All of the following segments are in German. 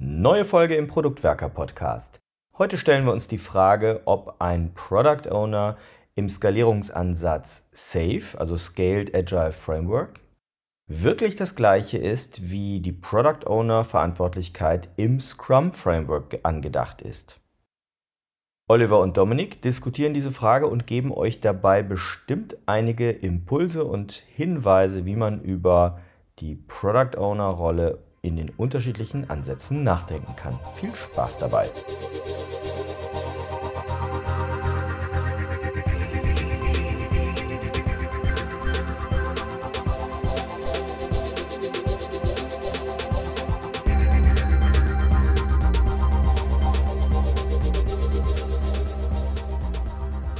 Neue Folge im Produktwerker Podcast. Heute stellen wir uns die Frage, ob ein Product Owner im Skalierungsansatz SAFe, also Scaled Agile Framework, wirklich das gleiche ist, wie die Product Owner Verantwortlichkeit im Scrum Framework angedacht ist. Oliver und Dominik diskutieren diese Frage und geben euch dabei bestimmt einige Impulse und Hinweise, wie man über die Product Owner Rolle in den unterschiedlichen Ansätzen nachdenken kann. Viel Spaß dabei!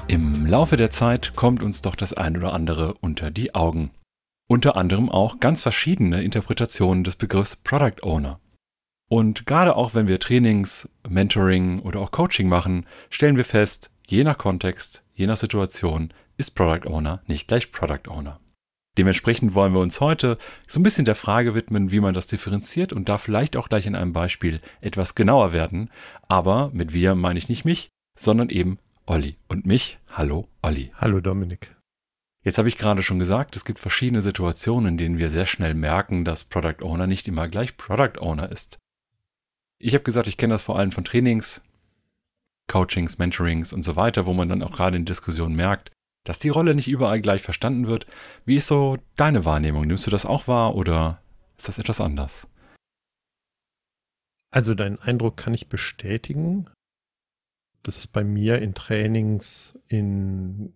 Im Laufe der Zeit kommt uns doch das ein oder andere unter die Augen unter anderem auch ganz verschiedene Interpretationen des Begriffs Product Owner. Und gerade auch wenn wir Trainings, Mentoring oder auch Coaching machen, stellen wir fest, je nach Kontext, je nach Situation ist Product Owner nicht gleich Product Owner. Dementsprechend wollen wir uns heute so ein bisschen der Frage widmen, wie man das differenziert und da vielleicht auch gleich in einem Beispiel etwas genauer werden. Aber mit wir meine ich nicht mich, sondern eben Olli und mich. Hallo Olli. Hallo Dominik. Jetzt habe ich gerade schon gesagt, es gibt verschiedene Situationen, in denen wir sehr schnell merken, dass Product Owner nicht immer gleich Product Owner ist. Ich habe gesagt, ich kenne das vor allem von Trainings, Coachings, Mentorings und so weiter, wo man dann auch gerade in Diskussionen merkt, dass die Rolle nicht überall gleich verstanden wird. Wie ist so deine Wahrnehmung? Nimmst du das auch wahr oder ist das etwas anders? Also deinen Eindruck kann ich bestätigen das ist bei mir in Trainings, in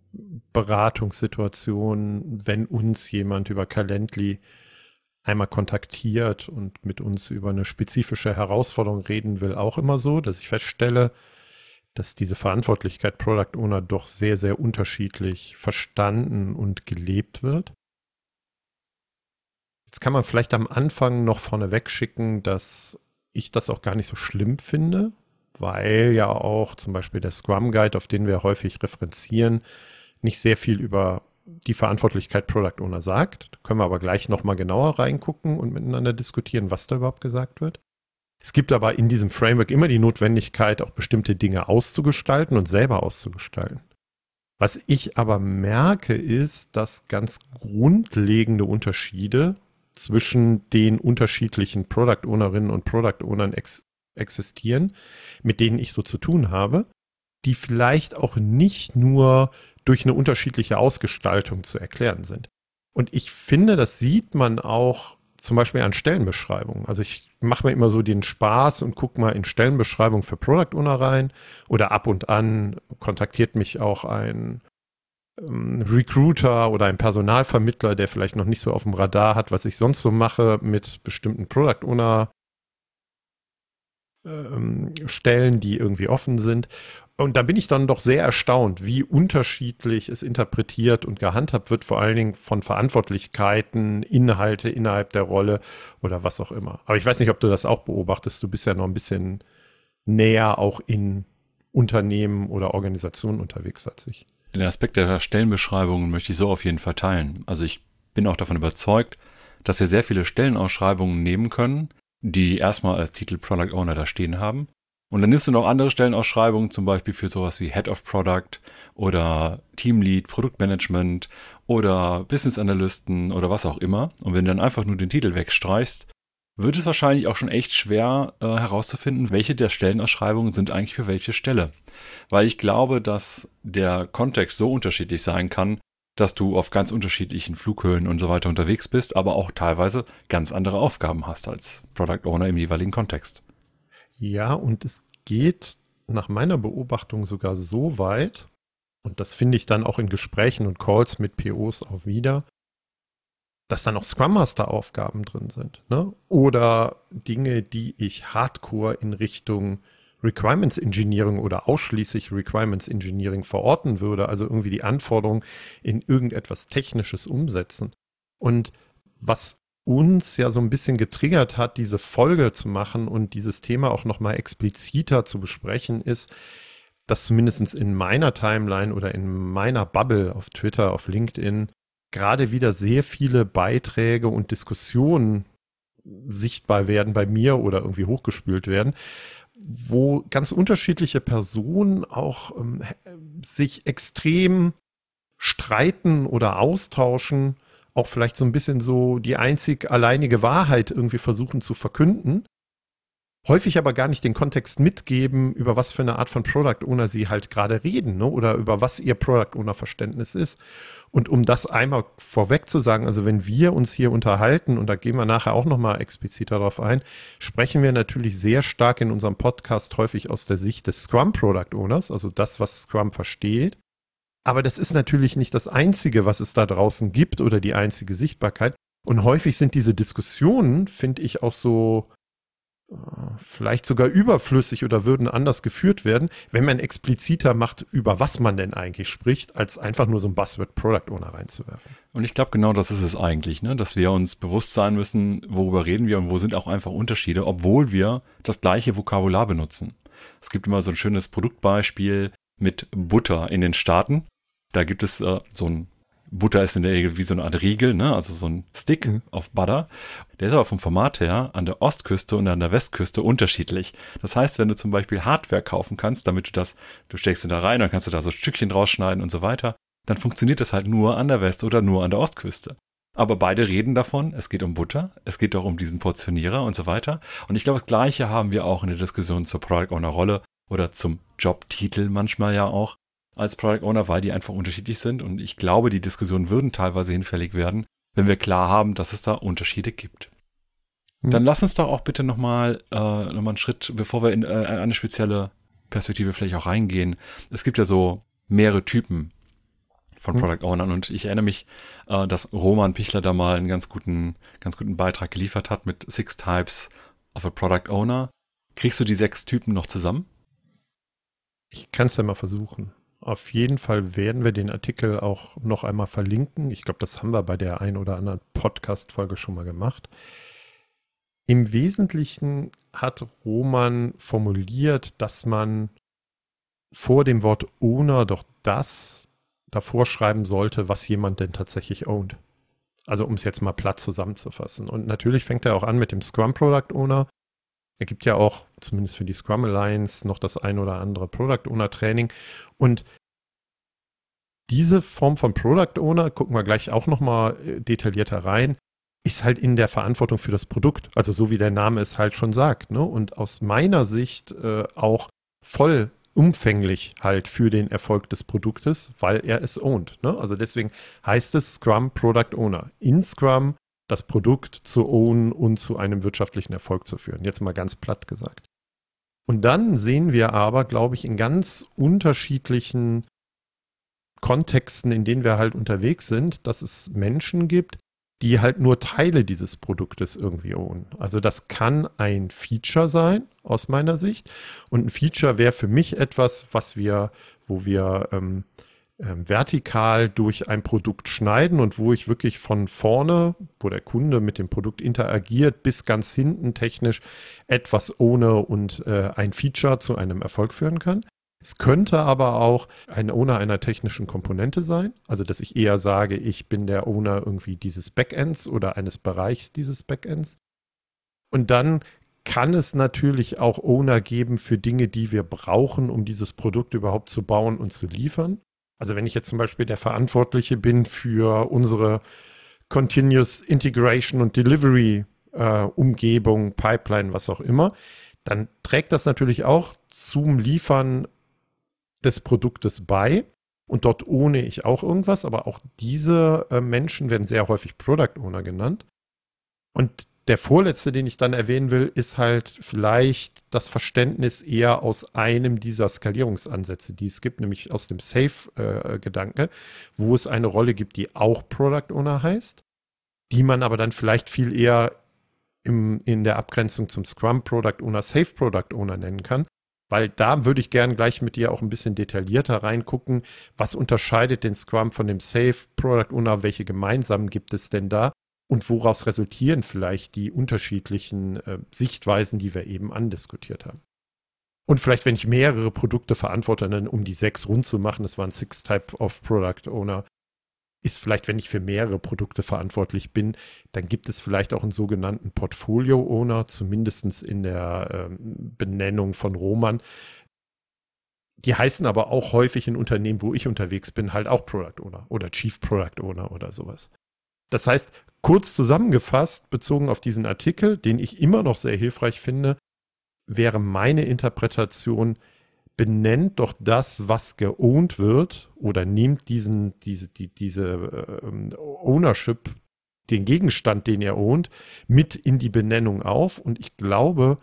Beratungssituationen, wenn uns jemand über Calendly einmal kontaktiert und mit uns über eine spezifische Herausforderung reden will, auch immer so, dass ich feststelle, dass diese Verantwortlichkeit Product Owner doch sehr, sehr unterschiedlich verstanden und gelebt wird. Jetzt kann man vielleicht am Anfang noch vorneweg schicken, dass ich das auch gar nicht so schlimm finde, weil ja auch zum Beispiel der Scrum Guide, auf den wir häufig referenzieren, nicht sehr viel über die Verantwortlichkeit Product Owner sagt. Da können wir aber gleich nochmal genauer reingucken und miteinander diskutieren, was da überhaupt gesagt wird. Es gibt aber in diesem Framework immer die Notwendigkeit, auch bestimmte Dinge auszugestalten und selber auszugestalten. Was ich aber merke, ist, dass ganz grundlegende Unterschiede zwischen den unterschiedlichen Product Ownerinnen und Product Ownern ex existieren, mit denen ich so zu tun habe, die vielleicht auch nicht nur durch eine unterschiedliche Ausgestaltung zu erklären sind. Und ich finde, das sieht man auch zum Beispiel an Stellenbeschreibungen. Also ich mache mir immer so den Spaß und gucke mal in Stellenbeschreibungen für Product Owner rein oder ab und an kontaktiert mich auch ein ähm, Recruiter oder ein Personalvermittler, der vielleicht noch nicht so auf dem Radar hat, was ich sonst so mache mit bestimmten Product Owner Stellen, die irgendwie offen sind. Und da bin ich dann doch sehr erstaunt, wie unterschiedlich es interpretiert und gehandhabt wird, vor allen Dingen von Verantwortlichkeiten, Inhalte innerhalb der Rolle oder was auch immer. Aber ich weiß nicht, ob du das auch beobachtest. Du bist ja noch ein bisschen näher auch in Unternehmen oder Organisationen unterwegs als ich. Den Aspekt der Stellenbeschreibungen möchte ich so auf jeden Fall teilen. Also ich bin auch davon überzeugt, dass wir sehr viele Stellenausschreibungen nehmen können, die erstmal als Titel Product Owner da stehen haben. Und dann nimmst du noch andere Stellenausschreibungen, zum Beispiel für sowas wie Head of Product oder Teamlead, Produktmanagement oder Business Analysten oder was auch immer. Und wenn du dann einfach nur den Titel wegstreichst, wird es wahrscheinlich auch schon echt schwer äh, herauszufinden, welche der Stellenausschreibungen sind eigentlich für welche Stelle. Weil ich glaube, dass der Kontext so unterschiedlich sein kann, dass du auf ganz unterschiedlichen Flughöhen und so weiter unterwegs bist, aber auch teilweise ganz andere Aufgaben hast als Product Owner im jeweiligen Kontext. Ja, und es geht nach meiner Beobachtung sogar so weit, und das finde ich dann auch in Gesprächen und Calls mit POs auch wieder, dass da noch Scrum Master Aufgaben drin sind, ne? Oder Dinge, die ich hardcore in Richtung Requirements Engineering oder ausschließlich Requirements Engineering verorten würde, also irgendwie die Anforderungen in irgendetwas Technisches umsetzen. Und was uns ja so ein bisschen getriggert hat, diese Folge zu machen und dieses Thema auch nochmal expliziter zu besprechen, ist, dass zumindest in meiner Timeline oder in meiner Bubble auf Twitter, auf LinkedIn gerade wieder sehr viele Beiträge und Diskussionen sichtbar werden bei mir oder irgendwie hochgespült werden, wo ganz unterschiedliche Personen auch ähm, sich extrem streiten oder austauschen, auch vielleicht so ein bisschen so die einzig alleinige Wahrheit irgendwie versuchen zu verkünden häufig aber gar nicht den Kontext mitgeben, über was für eine Art von Product Owner sie halt gerade reden, ne? oder über was ihr Product Owner Verständnis ist. Und um das einmal vorweg zu sagen, also wenn wir uns hier unterhalten, und da gehen wir nachher auch nochmal explizit darauf ein, sprechen wir natürlich sehr stark in unserem Podcast häufig aus der Sicht des Scrum Product Owners, also das, was Scrum versteht. Aber das ist natürlich nicht das Einzige, was es da draußen gibt oder die einzige Sichtbarkeit. Und häufig sind diese Diskussionen, finde ich, auch so vielleicht sogar überflüssig oder würden anders geführt werden, wenn man expliziter macht, über was man denn eigentlich spricht, als einfach nur so ein Buzzword Product Owner reinzuwerfen. Und ich glaube, genau das ist es eigentlich, ne? dass wir uns bewusst sein müssen, worüber reden wir und wo sind auch einfach Unterschiede, obwohl wir das gleiche Vokabular benutzen. Es gibt immer so ein schönes Produktbeispiel mit Butter in den Staaten. Da gibt es äh, so ein Butter ist in der Regel wie so eine Art Riegel, ne? also so ein Stick mhm. auf Butter. Der ist aber vom Format her an der Ostküste und an der Westküste unterschiedlich. Das heißt, wenn du zum Beispiel Hardware kaufen kannst, damit du das, du steckst ihn da rein, dann kannst du da so Stückchen rausschneiden und so weiter, dann funktioniert das halt nur an der West- oder nur an der Ostküste. Aber beide reden davon, es geht um Butter, es geht auch um diesen Portionierer und so weiter. Und ich glaube, das Gleiche haben wir auch in der Diskussion zur Product Owner Rolle oder zum Jobtitel manchmal ja auch als Product Owner, weil die einfach unterschiedlich sind. Und ich glaube, die Diskussionen würden teilweise hinfällig werden, wenn wir klar haben, dass es da Unterschiede gibt. Hm. Dann lass uns doch auch bitte nochmal äh, noch einen Schritt, bevor wir in äh, eine spezielle Perspektive vielleicht auch reingehen. Es gibt ja so mehrere Typen von hm. Product Ownern und ich erinnere mich, äh, dass Roman Pichler da mal einen ganz guten, ganz guten Beitrag geliefert hat mit Six Types of a Product Owner. Kriegst du die sechs Typen noch zusammen? Ich kann es ja mal versuchen. Auf jeden Fall werden wir den Artikel auch noch einmal verlinken. Ich glaube, das haben wir bei der ein oder anderen Podcast-Folge schon mal gemacht. Im Wesentlichen hat Roman formuliert, dass man vor dem Wort Owner doch das davor schreiben sollte, was jemand denn tatsächlich ownt. Also um es jetzt mal platt zusammenzufassen. Und natürlich fängt er auch an mit dem Scrum Product Owner. Er gibt ja auch, zumindest für die Scrum Alliance, noch das ein oder andere Product Owner Training. Und diese Form von Product Owner, gucken wir gleich auch nochmal äh, detaillierter rein, ist halt in der Verantwortung für das Produkt. Also so wie der Name es halt schon sagt. Ne? Und aus meiner Sicht äh, auch voll umfänglich halt für den Erfolg des Produktes, weil er es ownt. Ne? Also deswegen heißt es Scrum Product Owner. In Scrum das Produkt zu ownen und zu einem wirtschaftlichen Erfolg zu führen. Jetzt mal ganz platt gesagt. Und dann sehen wir aber, glaube ich, in ganz unterschiedlichen Kontexten, in denen wir halt unterwegs sind, dass es Menschen gibt, die halt nur Teile dieses Produktes irgendwie ownen. Also das kann ein Feature sein, aus meiner Sicht. Und ein Feature wäre für mich etwas, was wir, wo wir ähm, vertikal durch ein Produkt schneiden und wo ich wirklich von vorne, wo der Kunde mit dem Produkt interagiert, bis ganz hinten technisch etwas ohne und äh, ein Feature zu einem Erfolg führen kann. Es könnte aber auch ein Owner einer technischen Komponente sein, also dass ich eher sage, ich bin der Owner irgendwie dieses Backends oder eines Bereichs dieses Backends. Und dann kann es natürlich auch Owner geben für Dinge, die wir brauchen, um dieses Produkt überhaupt zu bauen und zu liefern. Also wenn ich jetzt zum Beispiel der Verantwortliche bin für unsere Continuous Integration und Delivery äh, Umgebung, Pipeline, was auch immer, dann trägt das natürlich auch zum Liefern des Produktes bei. Und dort ohne ich auch irgendwas, aber auch diese äh, Menschen werden sehr häufig Product Owner genannt. Und der vorletzte, den ich dann erwähnen will, ist halt vielleicht das Verständnis eher aus einem dieser Skalierungsansätze, die es gibt, nämlich aus dem Safe-Gedanke, wo es eine Rolle gibt, die auch Product Owner heißt, die man aber dann vielleicht viel eher im, in der Abgrenzung zum Scrum Product Owner, Safe Product Owner nennen kann. Weil da würde ich gern gleich mit dir auch ein bisschen detaillierter reingucken, was unterscheidet den Scrum von dem Safe Product Owner, welche gemeinsamen gibt es denn da und woraus resultieren vielleicht die unterschiedlichen äh, Sichtweisen, die wir eben andiskutiert haben. Und vielleicht, wenn ich mehrere Produkte verantworte, dann um die sechs rund zu machen, das waren Six Type of Product Owner, ist vielleicht, wenn ich für mehrere Produkte verantwortlich bin, dann gibt es vielleicht auch einen sogenannten Portfolio-Owner, zumindest in der ähm, Benennung von Roman. Die heißen aber auch häufig in Unternehmen, wo ich unterwegs bin, halt auch Product Owner oder Chief Product Owner oder sowas. Das heißt, kurz zusammengefasst, bezogen auf diesen Artikel, den ich immer noch sehr hilfreich finde, wäre meine Interpretation, benennt doch das, was geowned wird oder nehmt diesen, diese, die, diese äh, Ownership, den Gegenstand, den ihr ownt, mit in die Benennung auf. Und ich glaube,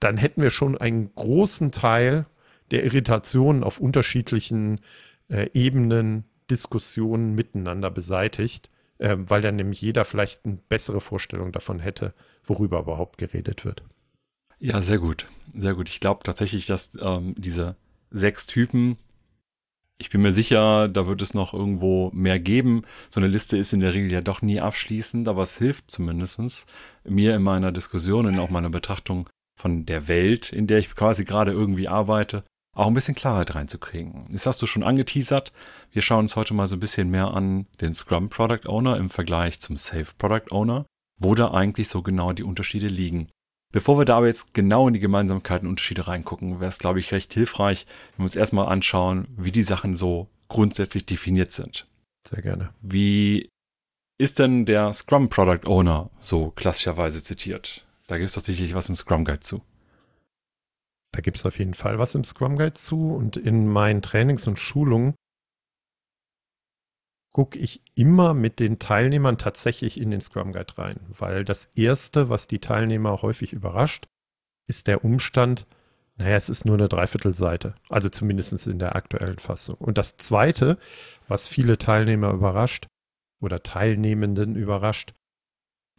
dann hätten wir schon einen großen Teil der Irritationen auf unterschiedlichen äh, Ebenen, Diskussionen miteinander beseitigt, äh, weil dann nämlich jeder vielleicht eine bessere Vorstellung davon hätte, worüber überhaupt geredet wird. Ja, sehr gut. Sehr gut. Ich glaube tatsächlich, dass ähm, diese sechs Typen, ich bin mir sicher, da wird es noch irgendwo mehr geben. So eine Liste ist in der Regel ja doch nie abschließend, aber es hilft zumindest mir in meiner Diskussion und auch meiner Betrachtung von der Welt, in der ich quasi gerade irgendwie arbeite, auch ein bisschen Klarheit reinzukriegen. Das hast du schon angeteasert. Wir schauen uns heute mal so ein bisschen mehr an den Scrum Product Owner im Vergleich zum Safe Product Owner, wo da eigentlich so genau die Unterschiede liegen. Bevor wir da aber jetzt genau in die Gemeinsamkeiten und Unterschiede reingucken, wäre es, glaube ich, recht hilfreich, wenn wir uns erstmal anschauen, wie die Sachen so grundsätzlich definiert sind. Sehr gerne. Wie ist denn der Scrum Product Owner so klassischerweise zitiert? Da gibt es tatsächlich was im Scrum Guide zu. Da gibt es auf jeden Fall was im Scrum Guide zu. Und in meinen Trainings und Schulungen gucke ich immer mit den Teilnehmern tatsächlich in den Scrum Guide rein, weil das Erste, was die Teilnehmer häufig überrascht, ist der Umstand, naja, es ist nur eine Dreiviertelseite, also zumindest in der aktuellen Fassung. Und das Zweite, was viele Teilnehmer überrascht oder Teilnehmenden überrascht,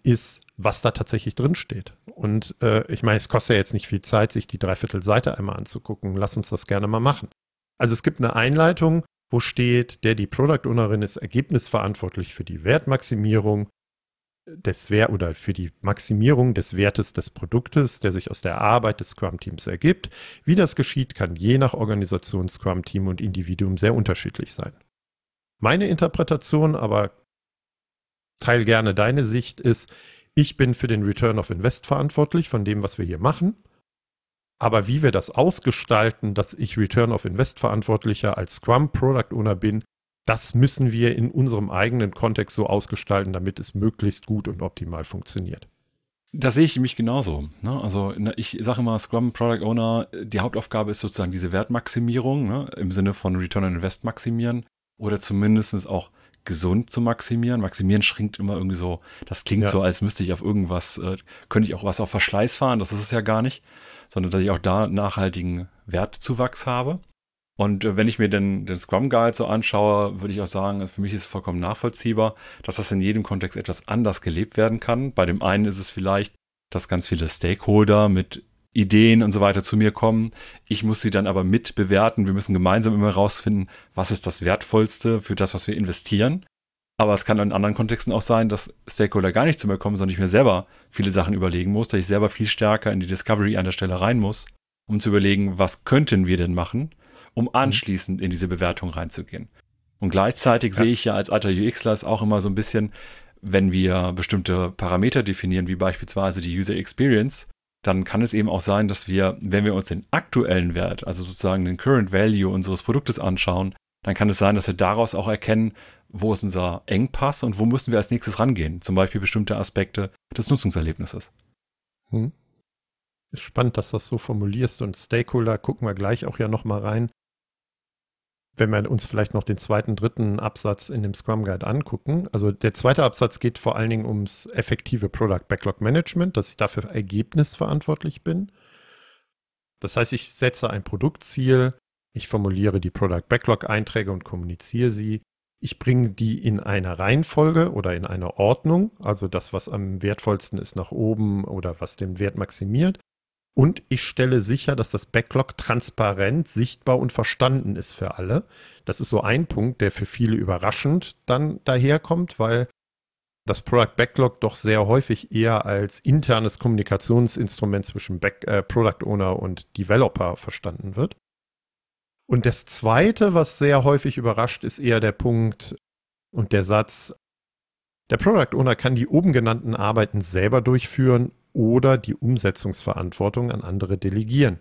ist, was da tatsächlich drin steht. Und äh, ich meine, es kostet ja jetzt nicht viel Zeit, sich die Dreiviertelseite einmal anzugucken. Lass uns das gerne mal machen. Also es gibt eine Einleitung, wo steht, der die Product Ownerin ist ergebnisverantwortlich für die Wertmaximierung des Wert oder für die Maximierung des Wertes des Produktes, der sich aus der Arbeit des Scrum-Teams ergibt. Wie das geschieht, kann je nach Organisation, Scrum-Team und Individuum sehr unterschiedlich sein. Meine Interpretation, aber teil gerne deine Sicht, ist, ich bin für den Return of Invest verantwortlich von dem, was wir hier machen. Aber wie wir das ausgestalten, dass ich Return of Invest Verantwortlicher als Scrum Product Owner bin, das müssen wir in unserem eigenen Kontext so ausgestalten, damit es möglichst gut und optimal funktioniert. Das sehe ich mich genauso. Ne? Also ich sage immer, Scrum Product Owner, die Hauptaufgabe ist sozusagen diese Wertmaximierung ne? im Sinne von Return on Invest maximieren oder zumindest auch gesund zu maximieren. Maximieren schränkt immer irgendwie so, das klingt ja. so, als müsste ich auf irgendwas, äh, könnte ich auch was auf Verschleiß fahren, das ist es ja gar nicht sondern dass ich auch da nachhaltigen Wertzuwachs habe. Und äh, wenn ich mir den, den Scrum Guide so anschaue, würde ich auch sagen, für mich ist es vollkommen nachvollziehbar, dass das in jedem Kontext etwas anders gelebt werden kann. Bei dem einen ist es vielleicht, dass ganz viele Stakeholder mit Ideen und so weiter zu mir kommen. Ich muss sie dann aber mit bewerten. Wir müssen gemeinsam immer herausfinden, was ist das Wertvollste für das, was wir investieren. Aber es kann in anderen Kontexten auch sein, dass Stakeholder gar nicht zu mir kommen, sondern ich mir selber viele Sachen überlegen muss, dass ich selber viel stärker in die Discovery an der Stelle rein muss, um zu überlegen, was könnten wir denn machen, um mhm. anschließend in diese Bewertung reinzugehen. Und gleichzeitig ja. sehe ich ja als alter UXler es auch immer so ein bisschen, wenn wir bestimmte Parameter definieren, wie beispielsweise die User Experience, dann kann es eben auch sein, dass wir, wenn wir uns den aktuellen Wert, also sozusagen den Current Value unseres Produktes anschauen, dann kann es sein, dass wir daraus auch erkennen, wo ist unser Engpass und wo müssen wir als nächstes rangehen. Zum Beispiel bestimmte Aspekte des Nutzungserlebnisses. Hm. Ist spannend, dass du das so formulierst und Stakeholder gucken wir gleich auch ja nochmal rein. Wenn wir uns vielleicht noch den zweiten, dritten Absatz in dem Scrum Guide angucken. Also der zweite Absatz geht vor allen Dingen ums effektive Product Backlog Management, dass ich dafür ergebnisverantwortlich bin. Das heißt, ich setze ein Produktziel, ich formuliere die Product Backlog Einträge und kommuniziere sie. Ich bringe die in eine Reihenfolge oder in eine Ordnung, also das, was am wertvollsten ist, nach oben oder was den Wert maximiert. Und ich stelle sicher, dass das Backlog transparent, sichtbar und verstanden ist für alle. Das ist so ein Punkt, der für viele überraschend dann daherkommt, weil das Product Backlog doch sehr häufig eher als internes Kommunikationsinstrument zwischen Back, äh, Product Owner und Developer verstanden wird. Und das Zweite, was sehr häufig überrascht, ist eher der Punkt, Und der Satz, der Product Owner kann die oben genannten Arbeiten selber durchführen oder die Umsetzungsverantwortung an andere delegieren.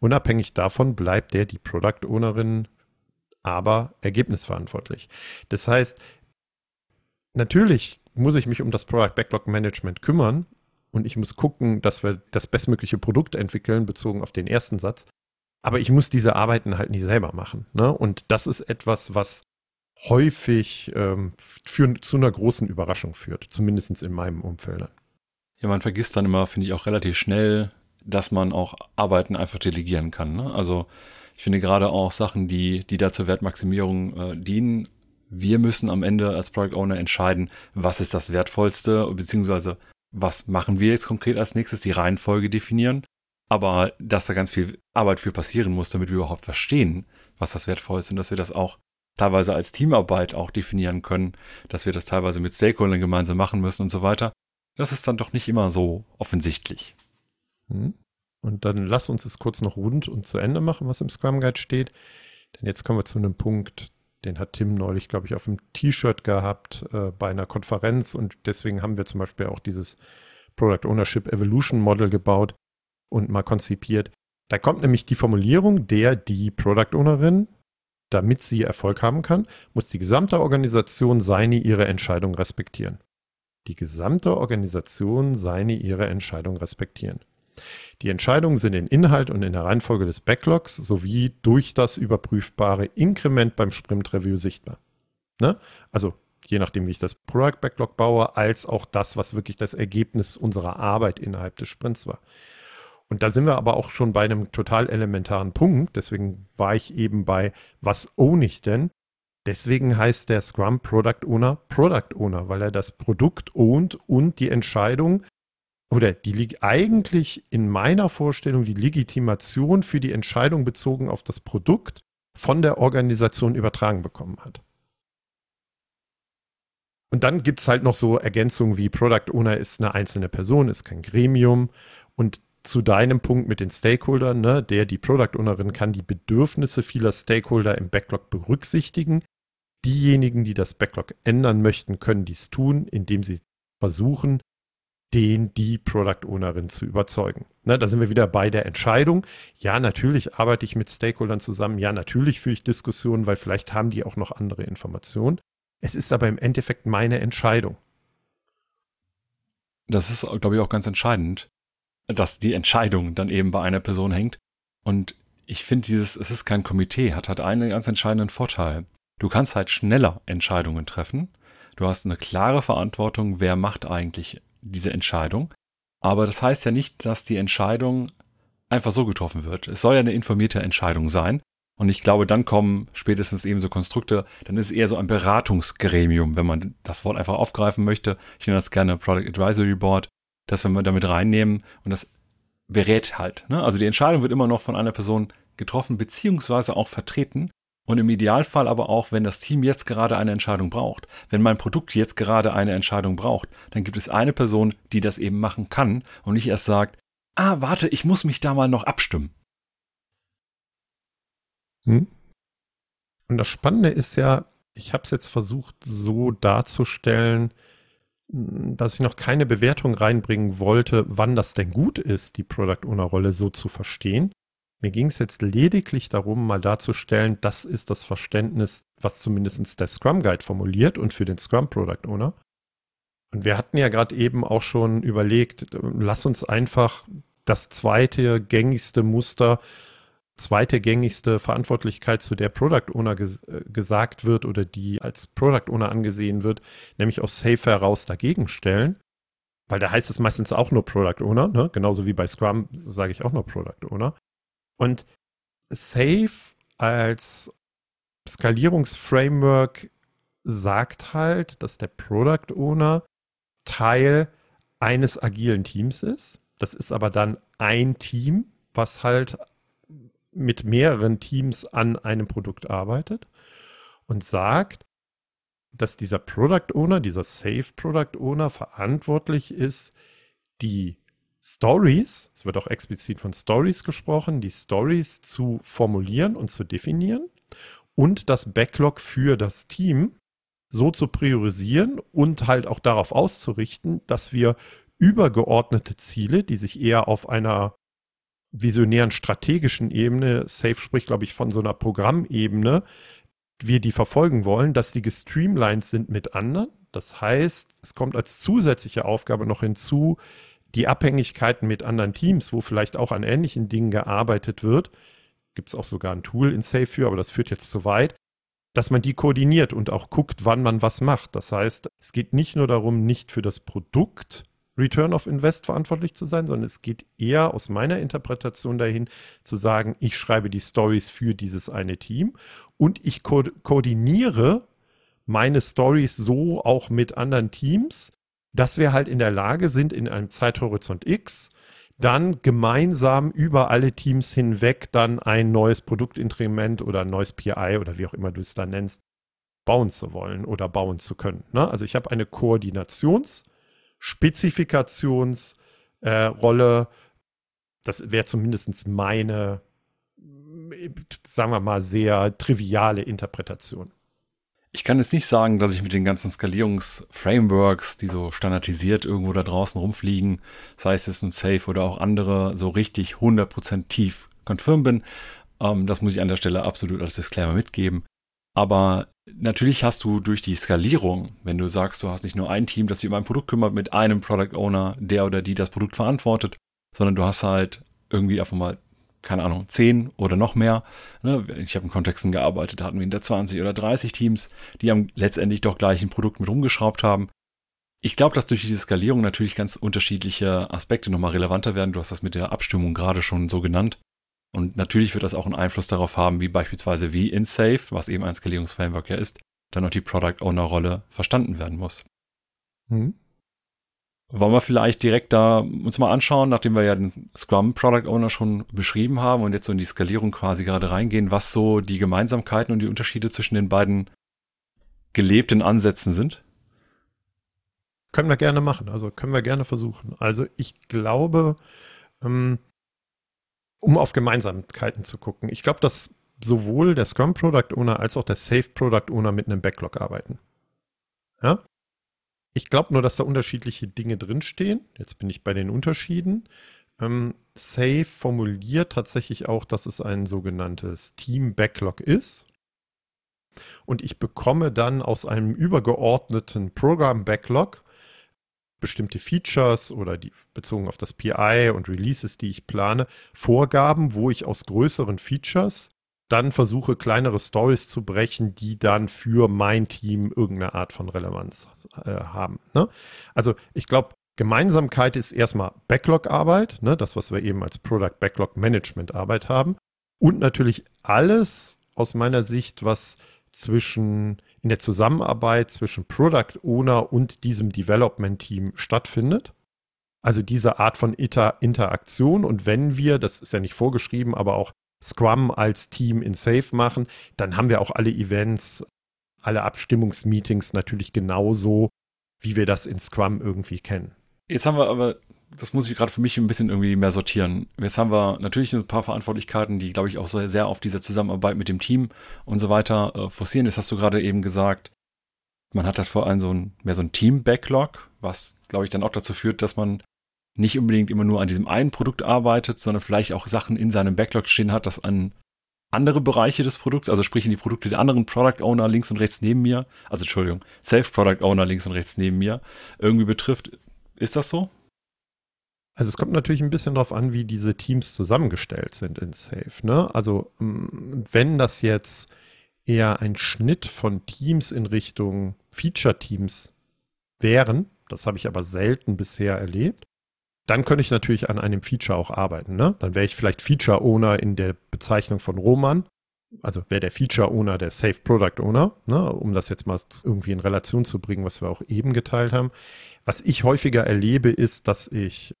Unabhängig davon bleibt der, die Product Ownerin, aber ergebnisverantwortlich. Das heißt, natürlich muss ich mich um das Product Backlog Management kümmern und ich muss gucken, dass wir das bestmögliche Produkt entwickeln, bezogen auf den ersten Satz. Aber ich muss diese Arbeiten halt nicht selber machen. Ne? Und das ist etwas, was häufig ähm, für, zu einer großen Überraschung führt, zumindest in meinem Umfeld. Ja, man vergisst dann immer, finde ich, auch relativ schnell, dass man auch Arbeiten einfach delegieren kann. Ne? Also ich finde gerade auch Sachen, die, die da zur Wertmaximierung äh, dienen. Wir müssen am Ende als Product Owner entscheiden, was ist das Wertvollste, beziehungsweise was machen wir jetzt konkret als nächstes, die Reihenfolge definieren. Aber dass da ganz viel Arbeit für passieren muss, damit wir überhaupt verstehen, was das Wertvollste ist und dass wir das auch teilweise als Teamarbeit auch definieren können, dass wir das teilweise mit Stakeholdern gemeinsam machen müssen und so weiter. Das ist dann doch nicht immer so offensichtlich. Hm. Und dann lass uns es kurz noch rund und zu Ende machen, was im Scrum Guide steht. Denn jetzt kommen wir zu einem Punkt, den hat Tim neulich, glaube ich, auf dem T-Shirt gehabt äh, bei einer Konferenz. Und deswegen haben wir zum Beispiel auch dieses Product Ownership Evolution Model gebaut und mal konzipiert. Da kommt nämlich die Formulierung, der die Product Ownerin, damit sie Erfolg haben kann, muss die gesamte Organisation seine ihre Entscheidung respektieren. Die gesamte Organisation seine ihre Entscheidung respektieren. Die Entscheidungen sind in Inhalt und in der Reihenfolge des Backlogs sowie durch das überprüfbare Inkrement beim Sprint Review sichtbar. Ne? Also je nachdem, wie ich das Product Backlog baue, als auch das, was wirklich das Ergebnis unserer Arbeit innerhalb des Sprints war. Und da sind wir aber auch schon bei einem total elementaren Punkt. Deswegen war ich eben bei, was own ich denn? Deswegen heißt der Scrum Product Owner Product Owner, weil er das Produkt ownt und die Entscheidung oder die eigentlich in meiner Vorstellung die Legitimation für die Entscheidung bezogen auf das Produkt von der Organisation übertragen bekommen hat. Und dann gibt es halt noch so Ergänzungen wie Product Owner ist eine einzelne Person, ist kein Gremium. Und zu deinem Punkt mit den Stakeholdern, ne, der, die Product Ownerin kann die Bedürfnisse vieler Stakeholder im Backlog berücksichtigen. Diejenigen, die das Backlog ändern möchten, können dies tun, indem sie versuchen, den die Product Ownerin zu überzeugen. Ne, da sind wir wieder bei der Entscheidung. Ja, natürlich arbeite ich mit Stakeholdern zusammen. Ja, natürlich führe ich Diskussionen, weil vielleicht haben die auch noch andere Informationen. Es ist aber im Endeffekt meine Entscheidung. Das ist, glaube ich, auch ganz entscheidend, dass die Entscheidung dann eben bei einer Person hängt. Und ich finde dieses, es ist kein Komitee, hat halt einen ganz entscheidenden Vorteil. Du kannst halt schneller Entscheidungen treffen. Du hast eine klare Verantwortung, wer macht eigentlich diese Entscheidung. Aber das heißt ja nicht, dass die Entscheidung einfach so getroffen wird. Es soll ja eine informierte Entscheidung sein. Und ich glaube, dann kommen spätestens eben so Konstrukte, dann ist es eher so ein Beratungsgremium, wenn man das Wort einfach aufgreifen möchte. Ich nenne das gerne Product Advisory Board, dass wir damit reinnehmen und das berät halt. Ne? Also die Entscheidung wird immer noch von einer Person getroffen, beziehungsweise auch vertreten. Und im Idealfall aber auch, wenn das Team jetzt gerade eine Entscheidung braucht, wenn mein Produkt jetzt gerade eine Entscheidung braucht, dann gibt es eine Person, die das eben machen kann und nicht erst sagt, ah, warte, ich muss mich da mal noch abstimmen. Hm? Und das Spannende ist ja, ich habe es jetzt versucht so darzustellen, dass ich noch keine Bewertung reinbringen wollte, wann das denn gut ist, die Product Owner Rolle so zu verstehen. Mir ging es jetzt lediglich darum, mal darzustellen, das ist das Verständnis, was zumindest der Scrum Guide formuliert und für den Scrum Product Owner. Und wir hatten ja gerade eben auch schon überlegt, lass uns einfach das zweite gängigste Muster, zweite gängigste Verantwortlichkeit, zu der Product Owner ges äh, gesagt wird oder die als Product Owner angesehen wird, nämlich aus Safe heraus dagegen stellen. Weil da heißt es meistens auch nur Product Owner, ne? genauso wie bei Scrum sage ich auch nur Product Owner. Und Safe als Skalierungsframework sagt halt, dass der Product Owner Teil eines agilen Teams ist. Das ist aber dann ein Team, was halt mit mehreren Teams an einem Produkt arbeitet und sagt, dass dieser Product Owner, dieser Safe Product Owner verantwortlich ist, die Stories, es wird auch explizit von Stories gesprochen, die Stories zu formulieren und zu definieren und das Backlog für das Team so zu priorisieren und halt auch darauf auszurichten, dass wir übergeordnete Ziele, die sich eher auf einer visionären strategischen Ebene, Safe spricht, glaube ich, von so einer Programmebene, wir die verfolgen wollen, dass die gestreamlined sind mit anderen. Das heißt, es kommt als zusätzliche Aufgabe noch hinzu, die Abhängigkeiten mit anderen Teams, wo vielleicht auch an ähnlichen Dingen gearbeitet wird, gibt es auch sogar ein Tool in Safe für, aber das führt jetzt zu weit, dass man die koordiniert und auch guckt, wann man was macht. Das heißt, es geht nicht nur darum, nicht für das Produkt Return of Invest verantwortlich zu sein, sondern es geht eher aus meiner Interpretation dahin zu sagen, ich schreibe die Stories für dieses eine Team und ich ko koordiniere meine Stories so auch mit anderen Teams, dass wir halt in der Lage sind, in einem Zeithorizont X dann gemeinsam über alle Teams hinweg dann ein neues Produktinstrument oder ein neues PI oder wie auch immer du es da nennst, bauen zu wollen oder bauen zu können. Ne? Also ich habe eine Koordinations- Spezifikationsrolle. Äh, das wäre zumindest meine, sagen wir mal, sehr triviale Interpretation. Ich kann jetzt nicht sagen, dass ich mit den ganzen Skalierungsframeworks, die so standardisiert irgendwo da draußen rumfliegen, sei es jetzt ein Safe oder auch andere, so richtig 100% tief confirm bin. Ähm, das muss ich an der Stelle absolut als Disclaimer mitgeben. Aber natürlich hast du durch die Skalierung, wenn du sagst, du hast nicht nur ein Team, das sich um ein Produkt kümmert mit einem Product Owner, der oder die das Produkt verantwortet, sondern du hast halt irgendwie einfach mal, keine Ahnung, zehn oder noch mehr. Ne? Ich habe in Kontexten gearbeitet, da hatten wir hinter 20 oder 30 Teams, die am letztendlich doch gleich ein Produkt mit rumgeschraubt haben. Ich glaube, dass durch diese Skalierung natürlich ganz unterschiedliche Aspekte nochmal relevanter werden. Du hast das mit der Abstimmung gerade schon so genannt. Und natürlich wird das auch einen Einfluss darauf haben, wie beispielsweise wie in Safe, was eben ein Skalierungsframework ja ist, dann auch die Product Owner Rolle verstanden werden muss. Mhm. Wollen wir vielleicht direkt da uns mal anschauen, nachdem wir ja den Scrum Product Owner schon beschrieben haben und jetzt so in die Skalierung quasi gerade reingehen, was so die Gemeinsamkeiten und die Unterschiede zwischen den beiden gelebten Ansätzen sind? Können wir gerne machen, also können wir gerne versuchen. Also ich glaube, ähm, um auf Gemeinsamkeiten zu gucken. Ich glaube, dass sowohl der Scrum Product Owner als auch der Safe Product Owner mit einem Backlog arbeiten. Ja? Ich glaube nur, dass da unterschiedliche Dinge drinstehen. Jetzt bin ich bei den Unterschieden. Ähm, Safe formuliert tatsächlich auch, dass es ein sogenanntes Team Backlog ist. Und ich bekomme dann aus einem übergeordneten Program Backlog bestimmte Features oder die bezogen auf das PI und Releases, die ich plane, Vorgaben, wo ich aus größeren Features dann versuche, kleinere Stories zu brechen, die dann für mein Team irgendeine Art von Relevanz äh, haben. Ne? Also ich glaube, Gemeinsamkeit ist erstmal Backlog-Arbeit, ne? das, was wir eben als Product Backlog Management Arbeit haben. Und natürlich alles aus meiner Sicht, was zwischen in der Zusammenarbeit zwischen Product Owner und diesem Development Team stattfindet. Also diese Art von Inter Interaktion. Und wenn wir, das ist ja nicht vorgeschrieben, aber auch Scrum als Team in Safe machen, dann haben wir auch alle Events, alle Abstimmungsmeetings natürlich genauso, wie wir das in Scrum irgendwie kennen. Jetzt haben wir aber das muss ich gerade für mich ein bisschen irgendwie mehr sortieren. Jetzt haben wir natürlich ein paar Verantwortlichkeiten, die, glaube ich, auch sehr auf diese Zusammenarbeit mit dem Team und so weiter äh, forcieren. Das hast du gerade eben gesagt. Man hat halt vor allem so ein, mehr so ein Team-Backlog, was, glaube ich, dann auch dazu führt, dass man nicht unbedingt immer nur an diesem einen Produkt arbeitet, sondern vielleicht auch Sachen in seinem Backlog stehen hat, das an andere Bereiche des Produkts, also sprich in die Produkte der anderen Product Owner links und rechts neben mir, also Entschuldigung, Self-Product Owner links und rechts neben mir irgendwie betrifft. Ist das so? Also es kommt natürlich ein bisschen darauf an, wie diese Teams zusammengestellt sind in Safe. Ne? Also mm, wenn das jetzt eher ein Schnitt von Teams in Richtung Feature-Teams wären, das habe ich aber selten bisher erlebt, dann könnte ich natürlich an einem Feature auch arbeiten. Ne? Dann wäre ich vielleicht Feature-Owner in der Bezeichnung von Roman. Also wäre der Feature-Owner der Safe Product Owner, ne? um das jetzt mal irgendwie in Relation zu bringen, was wir auch eben geteilt haben. Was ich häufiger erlebe, ist, dass ich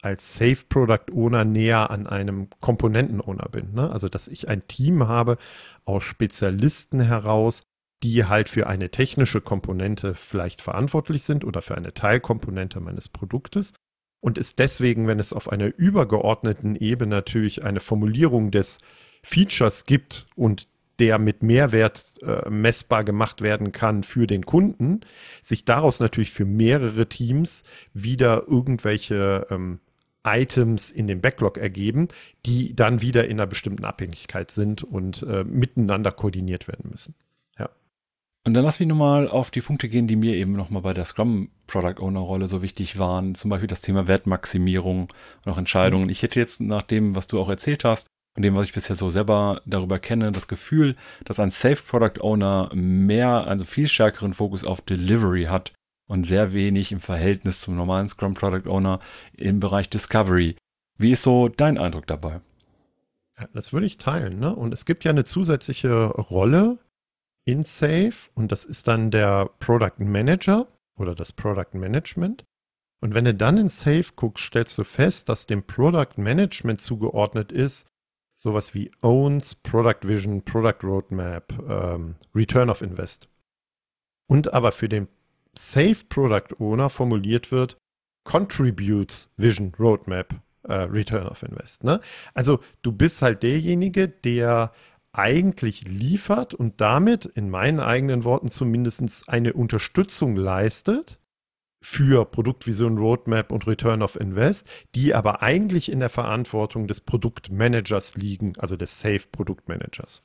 als Safe Product Owner näher an einem Komponenten Owner bin. Ne? Also, dass ich ein Team habe aus Spezialisten heraus, die halt für eine technische Komponente vielleicht verantwortlich sind oder für eine Teilkomponente meines Produktes. Und ist deswegen, wenn es auf einer übergeordneten Ebene natürlich eine Formulierung des Features gibt und der mit Mehrwert äh, messbar gemacht werden kann für den Kunden, sich daraus natürlich für mehrere Teams wieder irgendwelche ähm, Items in dem Backlog ergeben, die dann wieder in einer bestimmten Abhängigkeit sind und äh, miteinander koordiniert werden müssen. Und dann lass mich nochmal auf die Punkte gehen, die mir eben nochmal bei der Scrum Product Owner Rolle so wichtig waren. Zum Beispiel das Thema Wertmaximierung und auch Entscheidungen. Mhm. Ich hätte jetzt nach dem, was du auch erzählt hast, und dem, was ich bisher so selber darüber kenne, das Gefühl, dass ein Safe Product Owner mehr, also viel stärkeren Fokus auf Delivery hat und sehr wenig im Verhältnis zum normalen Scrum Product Owner im Bereich Discovery. Wie ist so dein Eindruck dabei? Ja, das würde ich teilen. Ne? Und es gibt ja eine zusätzliche Rolle in Safe und das ist dann der Product Manager oder das Product Management. Und wenn du dann in Safe guckst, stellst du fest, dass dem Product Management zugeordnet ist, sowas wie Owns, Product Vision, Product Roadmap, ähm, Return of Invest. Und aber für den Safe Product Owner formuliert wird, Contributes Vision, Roadmap, äh, Return of Invest. Ne? Also du bist halt derjenige, der eigentlich liefert und damit in meinen eigenen Worten zumindest eine Unterstützung leistet, für Produktvision, Roadmap und Return of Invest, die aber eigentlich in der Verantwortung des Produktmanagers liegen, also des Safe Produktmanagers.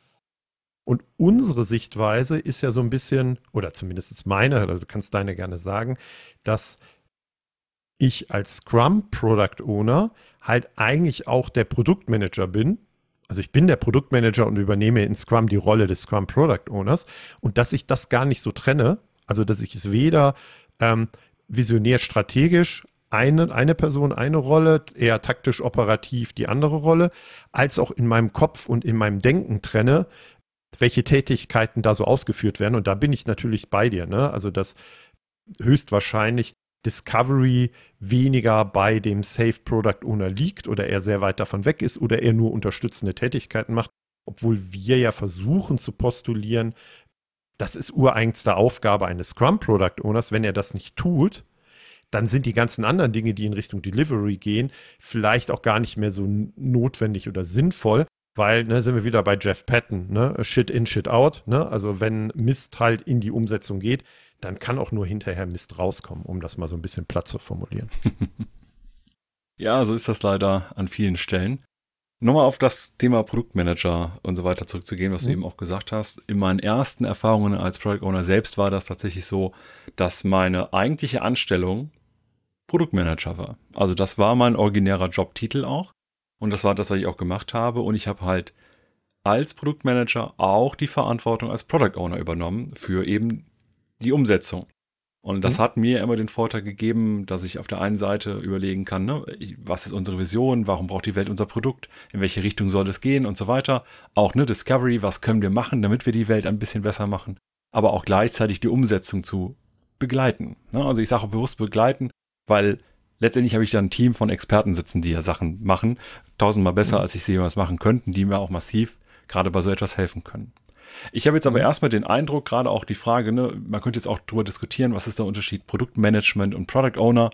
Und unsere Sichtweise ist ja so ein bisschen, oder zumindest meine, also du kannst deine gerne sagen, dass ich als Scrum Product Owner halt eigentlich auch der Produktmanager bin. Also ich bin der Produktmanager und übernehme in Scrum die Rolle des Scrum Product Owners und dass ich das gar nicht so trenne, also dass ich es weder ähm, visionär strategisch eine, eine Person eine Rolle, eher taktisch operativ die andere Rolle, als auch in meinem Kopf und in meinem Denken trenne, welche Tätigkeiten da so ausgeführt werden. Und da bin ich natürlich bei dir. Ne? Also, dass höchstwahrscheinlich Discovery weniger bei dem Safe Product Owner liegt oder er sehr weit davon weg ist oder er nur unterstützende Tätigkeiten macht, obwohl wir ja versuchen zu postulieren, das ist ureigenste Aufgabe eines Scrum Product Owners. Wenn er das nicht tut, dann sind die ganzen anderen Dinge, die in Richtung Delivery gehen, vielleicht auch gar nicht mehr so notwendig oder sinnvoll, weil, ne, sind wir wieder bei Jeff Patton, ne, Shit in, Shit out, ne, also wenn Mist halt in die Umsetzung geht, dann kann auch nur hinterher Mist rauskommen, um das mal so ein bisschen platt zu formulieren. ja, so ist das leider an vielen Stellen. Nochmal auf das Thema Produktmanager und so weiter zurückzugehen, was mhm. du eben auch gesagt hast. In meinen ersten Erfahrungen als Product Owner selbst war das tatsächlich so, dass meine eigentliche Anstellung Produktmanager war. Also das war mein originärer Jobtitel auch. Und das war das, was ich auch gemacht habe. Und ich habe halt als Produktmanager auch die Verantwortung als Product Owner übernommen für eben die Umsetzung. Und das mhm. hat mir immer den Vorteil gegeben, dass ich auf der einen Seite überlegen kann, ne, was ist unsere Vision, warum braucht die Welt unser Produkt, in welche Richtung soll es gehen und so weiter. Auch ne, Discovery, was können wir machen, damit wir die Welt ein bisschen besser machen. Aber auch gleichzeitig die Umsetzung zu begleiten. Ne? Also ich sage bewusst begleiten, weil letztendlich habe ich da ein Team von Experten sitzen, die ja Sachen machen, tausendmal besser, mhm. als ich sie jemals machen könnten, die mir auch massiv gerade bei so etwas helfen können. Ich habe jetzt aber mhm. erstmal den Eindruck, gerade auch die Frage, ne, man könnte jetzt auch darüber diskutieren, was ist der Unterschied Produktmanagement und Product Owner.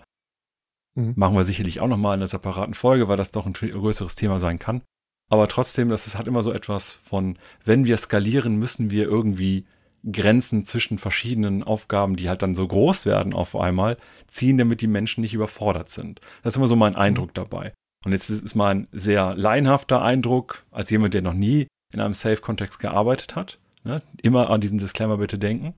Mhm. Machen wir sicherlich auch nochmal in einer separaten Folge, weil das doch ein größeres Thema sein kann. Aber trotzdem, das ist, hat immer so etwas von, wenn wir skalieren, müssen wir irgendwie Grenzen zwischen verschiedenen Aufgaben, die halt dann so groß werden auf einmal, ziehen, damit die Menschen nicht überfordert sind. Das ist immer so mein mhm. Eindruck dabei. Und jetzt ist mein sehr laienhafter Eindruck, als jemand, der noch nie in einem Safe-Kontext gearbeitet hat, ne, immer an diesen Disclaimer bitte denken,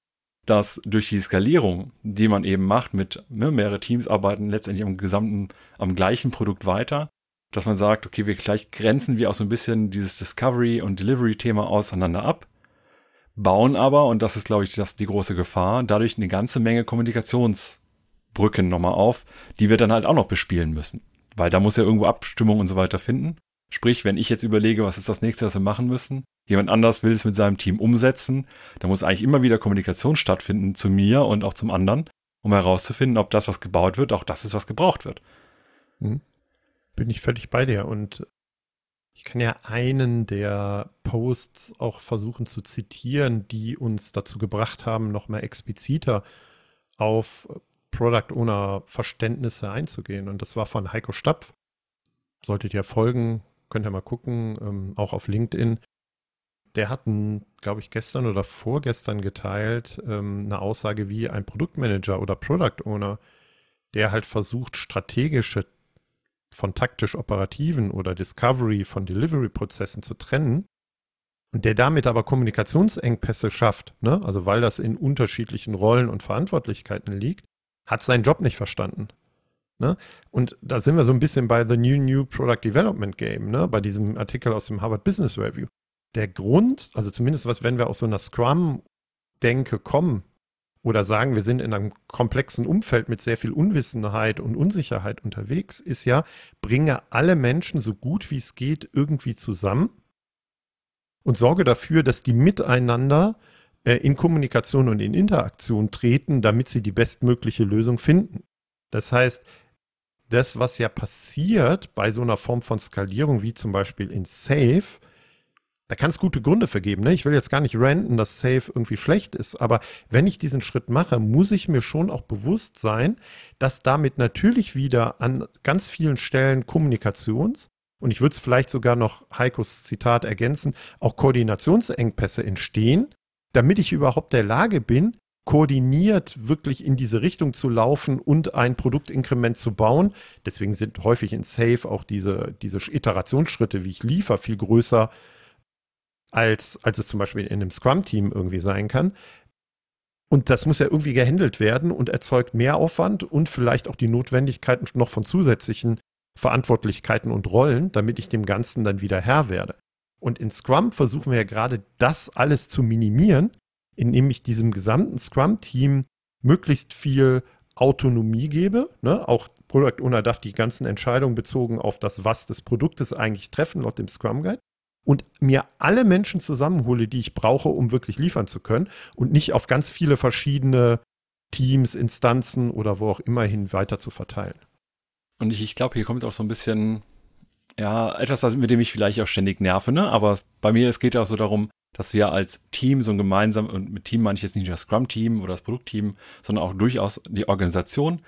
dass durch die Skalierung, die man eben macht mit ne, mehrere Teams arbeiten letztendlich am gesamten, am gleichen Produkt weiter, dass man sagt, okay, wir gleich grenzen wir auch so ein bisschen dieses Discovery- und Delivery-Thema auseinander ab, bauen aber, und das ist, glaube ich, das die große Gefahr, dadurch eine ganze Menge Kommunikationsbrücken nochmal auf, die wir dann halt auch noch bespielen müssen. Weil da muss ja irgendwo Abstimmung und so weiter finden. Sprich, wenn ich jetzt überlege, was ist das nächste, was wir machen müssen, jemand anders will es mit seinem Team umsetzen, da muss eigentlich immer wieder Kommunikation stattfinden zu mir und auch zum anderen, um herauszufinden, ob das, was gebaut wird, auch das ist, was gebraucht wird. Mhm. Bin ich völlig bei dir und ich kann ja einen der Posts auch versuchen zu zitieren, die uns dazu gebracht haben, nochmal expliziter auf Product Owner Verständnisse einzugehen. Und das war von Heiko Stapf. Solltet ihr folgen, könnt ihr mal gucken, ähm, auch auf LinkedIn. der hat, glaube ich, gestern oder vorgestern geteilt, ähm, eine Aussage wie ein Produktmanager oder Product Owner, der halt versucht, strategische von taktisch-operativen oder Discovery von Delivery-Prozessen zu trennen und der damit aber Kommunikationsengpässe schafft, ne? also weil das in unterschiedlichen Rollen und Verantwortlichkeiten liegt, hat seinen Job nicht verstanden. Ne? Und da sind wir so ein bisschen bei The New New Product Development Game, ne? bei diesem Artikel aus dem Harvard Business Review. Der Grund, also zumindest was, wenn wir aus so einer Scrum-Denke kommen oder sagen, wir sind in einem komplexen Umfeld mit sehr viel Unwissenheit und Unsicherheit unterwegs, ist ja, bringe alle Menschen so gut wie es geht irgendwie zusammen und sorge dafür, dass die miteinander äh, in Kommunikation und in Interaktion treten, damit sie die bestmögliche Lösung finden. Das heißt, das, was ja passiert bei so einer Form von Skalierung, wie zum Beispiel in Safe, da kann es gute Gründe für geben. Ne? Ich will jetzt gar nicht ranten, dass Safe irgendwie schlecht ist, aber wenn ich diesen Schritt mache, muss ich mir schon auch bewusst sein, dass damit natürlich wieder an ganz vielen Stellen Kommunikations- und ich würde es vielleicht sogar noch Heikos Zitat ergänzen, auch Koordinationsengpässe entstehen, damit ich überhaupt der Lage bin, koordiniert wirklich in diese Richtung zu laufen und ein Produktinkrement zu bauen. Deswegen sind häufig in Safe auch diese, diese Iterationsschritte, wie ich liefere, viel größer, als, als es zum Beispiel in einem Scrum-Team irgendwie sein kann. Und das muss ja irgendwie gehandelt werden und erzeugt mehr Aufwand und vielleicht auch die Notwendigkeit noch von zusätzlichen Verantwortlichkeiten und Rollen, damit ich dem Ganzen dann wieder Herr werde. Und in Scrum versuchen wir ja gerade das alles zu minimieren, indem ich diesem gesamten Scrum-Team möglichst viel Autonomie gebe. Ne? Auch Product Owner darf die ganzen Entscheidungen bezogen auf das Was des Produktes eigentlich treffen, laut dem Scrum Guide. Und mir alle Menschen zusammenhole, die ich brauche, um wirklich liefern zu können. Und nicht auf ganz viele verschiedene Teams, Instanzen oder wo auch immer hin weiter zu verteilen. Und ich, ich glaube, hier kommt auch so ein bisschen, ja, etwas, mit dem ich vielleicht auch ständig nerve, ne? Aber bei mir, es geht ja auch so darum, dass wir als Team so ein gemeinsam, und mit Team meine ich jetzt nicht nur das Scrum-Team oder das Produktteam, sondern auch durchaus die Organisation,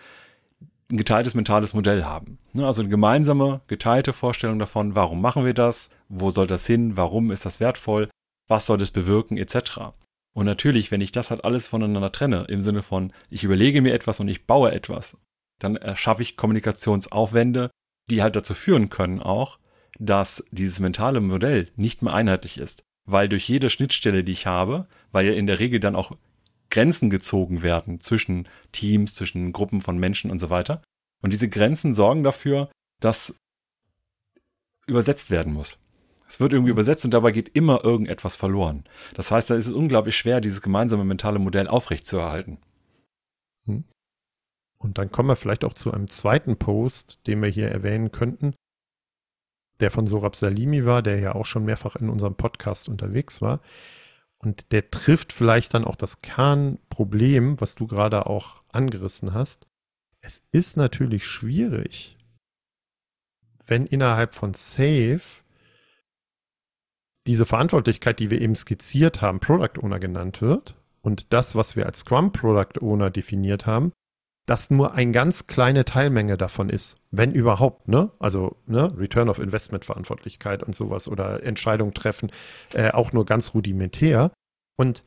ein geteiltes mentales Modell haben. Ne, also eine gemeinsame, geteilte Vorstellung davon, warum machen wir das, wo soll das hin, warum ist das wertvoll, was soll das bewirken, etc. Und natürlich, wenn ich das halt alles voneinander trenne, im Sinne von, ich überlege mir etwas und ich baue etwas, dann erschaffe ich Kommunikationsaufwände, die halt dazu führen können auch, dass dieses mentale Modell nicht mehr einheitlich ist weil durch jede Schnittstelle, die ich habe, weil ja in der Regel dann auch Grenzen gezogen werden zwischen Teams, zwischen Gruppen von Menschen und so weiter. Und diese Grenzen sorgen dafür, dass übersetzt werden muss. Es wird irgendwie übersetzt und dabei geht immer irgendetwas verloren. Das heißt, da ist es unglaublich schwer, dieses gemeinsame mentale Modell aufrechtzuerhalten. Und dann kommen wir vielleicht auch zu einem zweiten Post, den wir hier erwähnen könnten der von Sorab Salimi war, der ja auch schon mehrfach in unserem Podcast unterwegs war. Und der trifft vielleicht dann auch das Kernproblem, was du gerade auch angerissen hast. Es ist natürlich schwierig, wenn innerhalb von Safe diese Verantwortlichkeit, die wir eben skizziert haben, Product Owner genannt wird und das, was wir als Scrum Product Owner definiert haben, das nur ein ganz kleine Teilmenge davon ist, wenn überhaupt, ne? Also ne? Return of Investment Verantwortlichkeit und sowas oder Entscheidungen treffen, äh, auch nur ganz rudimentär. Und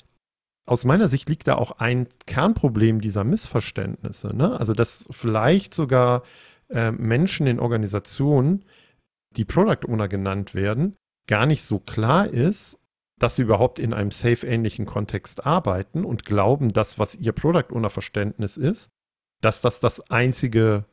aus meiner Sicht liegt da auch ein Kernproblem dieser Missverständnisse. Ne? Also dass vielleicht sogar äh, Menschen in Organisationen, die Product Owner genannt werden, gar nicht so klar ist, dass sie überhaupt in einem safe-ähnlichen Kontext arbeiten und glauben, dass was ihr Product Owner Verständnis ist, dass das das einzige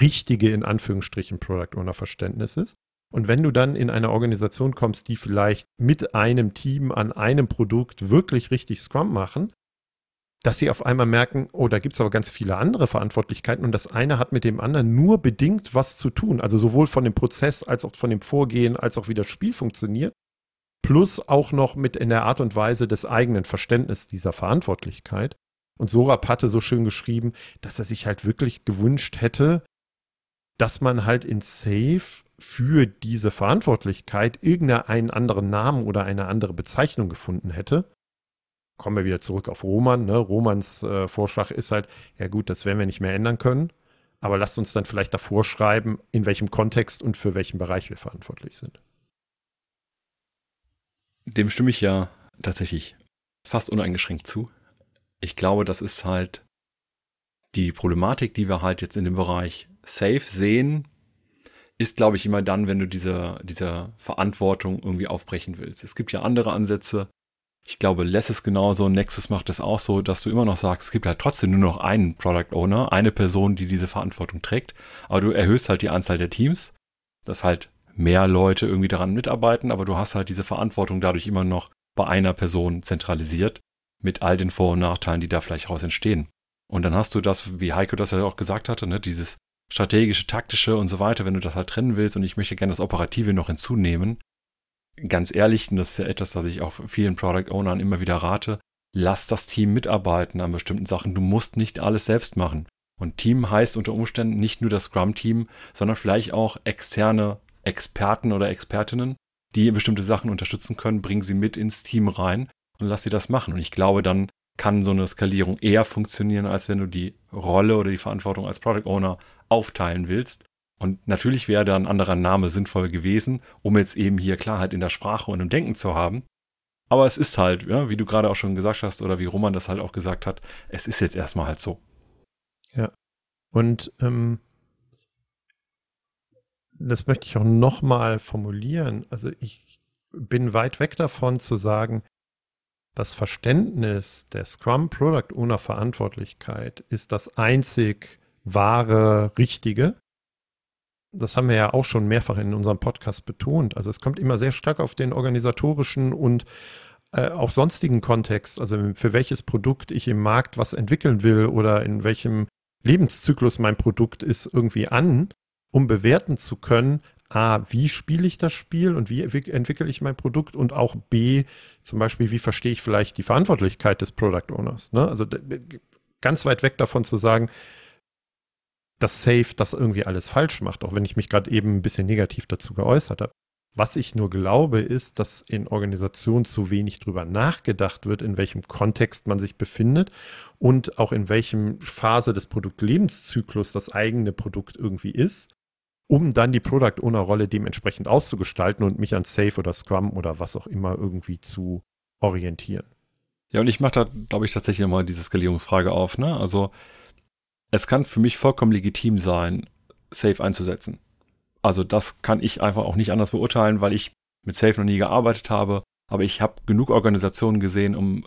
richtige, in Anführungsstrichen, Product Owner Verständnis ist. Und wenn du dann in eine Organisation kommst, die vielleicht mit einem Team an einem Produkt wirklich richtig Scrum machen, dass sie auf einmal merken, oh, da gibt es aber ganz viele andere Verantwortlichkeiten und das eine hat mit dem anderen nur bedingt was zu tun. Also sowohl von dem Prozess als auch von dem Vorgehen, als auch wie das Spiel funktioniert. Plus auch noch mit in der Art und Weise des eigenen Verständnisses dieser Verantwortlichkeit. Und Sorab hatte so schön geschrieben, dass er sich halt wirklich gewünscht hätte, dass man halt in Safe für diese Verantwortlichkeit irgendeinen anderen Namen oder eine andere Bezeichnung gefunden hätte. Kommen wir wieder zurück auf Roman. Ne? Romans äh, Vorschlag ist halt, ja gut, das werden wir nicht mehr ändern können, aber lasst uns dann vielleicht davor schreiben, in welchem Kontext und für welchen Bereich wir verantwortlich sind. dem stimme ich ja tatsächlich fast uneingeschränkt zu. Ich glaube, das ist halt die Problematik, die wir halt jetzt in dem Bereich Safe sehen, ist, glaube ich, immer dann, wenn du diese, diese Verantwortung irgendwie aufbrechen willst. Es gibt ja andere Ansätze. Ich glaube, Less ist genauso, Nexus macht das auch so, dass du immer noch sagst, es gibt halt trotzdem nur noch einen Product Owner, eine Person, die diese Verantwortung trägt, aber du erhöhst halt die Anzahl der Teams, dass halt mehr Leute irgendwie daran mitarbeiten, aber du hast halt diese Verantwortung dadurch immer noch bei einer Person zentralisiert, mit all den Vor- und Nachteilen, die da vielleicht raus entstehen. Und dann hast du das, wie Heiko das ja auch gesagt hatte, ne, dieses strategische, taktische und so weiter, wenn du das halt trennen willst und ich möchte gerne das Operative noch hinzunehmen. Ganz ehrlich, und das ist ja etwas, was ich auch vielen Product Ownern immer wieder rate, lass das Team mitarbeiten an bestimmten Sachen. Du musst nicht alles selbst machen. Und Team heißt unter Umständen nicht nur das Scrum-Team, sondern vielleicht auch externe Experten oder Expertinnen, die bestimmte Sachen unterstützen können, bring sie mit ins Team rein und lass sie das machen. Und ich glaube, dann kann so eine Skalierung eher funktionieren, als wenn du die Rolle oder die Verantwortung als Product Owner aufteilen willst. Und natürlich wäre da ein anderer Name sinnvoll gewesen, um jetzt eben hier Klarheit in der Sprache und im Denken zu haben. Aber es ist halt, ja, wie du gerade auch schon gesagt hast oder wie Roman das halt auch gesagt hat, es ist jetzt erstmal halt so. Ja. Und ähm, das möchte ich auch nochmal formulieren. Also ich bin weit weg davon zu sagen, das Verständnis der Scrum Product Owner Verantwortlichkeit ist das einzig wahre, richtige. Das haben wir ja auch schon mehrfach in unserem Podcast betont. Also es kommt immer sehr stark auf den organisatorischen und äh, auch sonstigen Kontext, also für welches Produkt ich im Markt was entwickeln will oder in welchem Lebenszyklus mein Produkt ist, irgendwie an, um bewerten zu können, A, wie spiele ich das Spiel und wie entwickle ich mein Produkt und auch B, zum Beispiel, wie verstehe ich vielleicht die Verantwortlichkeit des Product Owners. Ne? Also ganz weit weg davon zu sagen, dass Safe das irgendwie alles falsch macht, auch wenn ich mich gerade eben ein bisschen negativ dazu geäußert habe. Was ich nur glaube, ist, dass in Organisationen zu wenig drüber nachgedacht wird, in welchem Kontext man sich befindet und auch in welchem Phase des Produktlebenszyklus das eigene Produkt irgendwie ist um dann die Product Owner Rolle dementsprechend auszugestalten und mich an Safe oder Scrum oder was auch immer irgendwie zu orientieren. Ja, und ich mache da, glaube ich, tatsächlich nochmal diese Skalierungsfrage auf. Ne? Also es kann für mich vollkommen legitim sein, Safe einzusetzen. Also das kann ich einfach auch nicht anders beurteilen, weil ich mit Safe noch nie gearbeitet habe. Aber ich habe genug Organisationen gesehen, um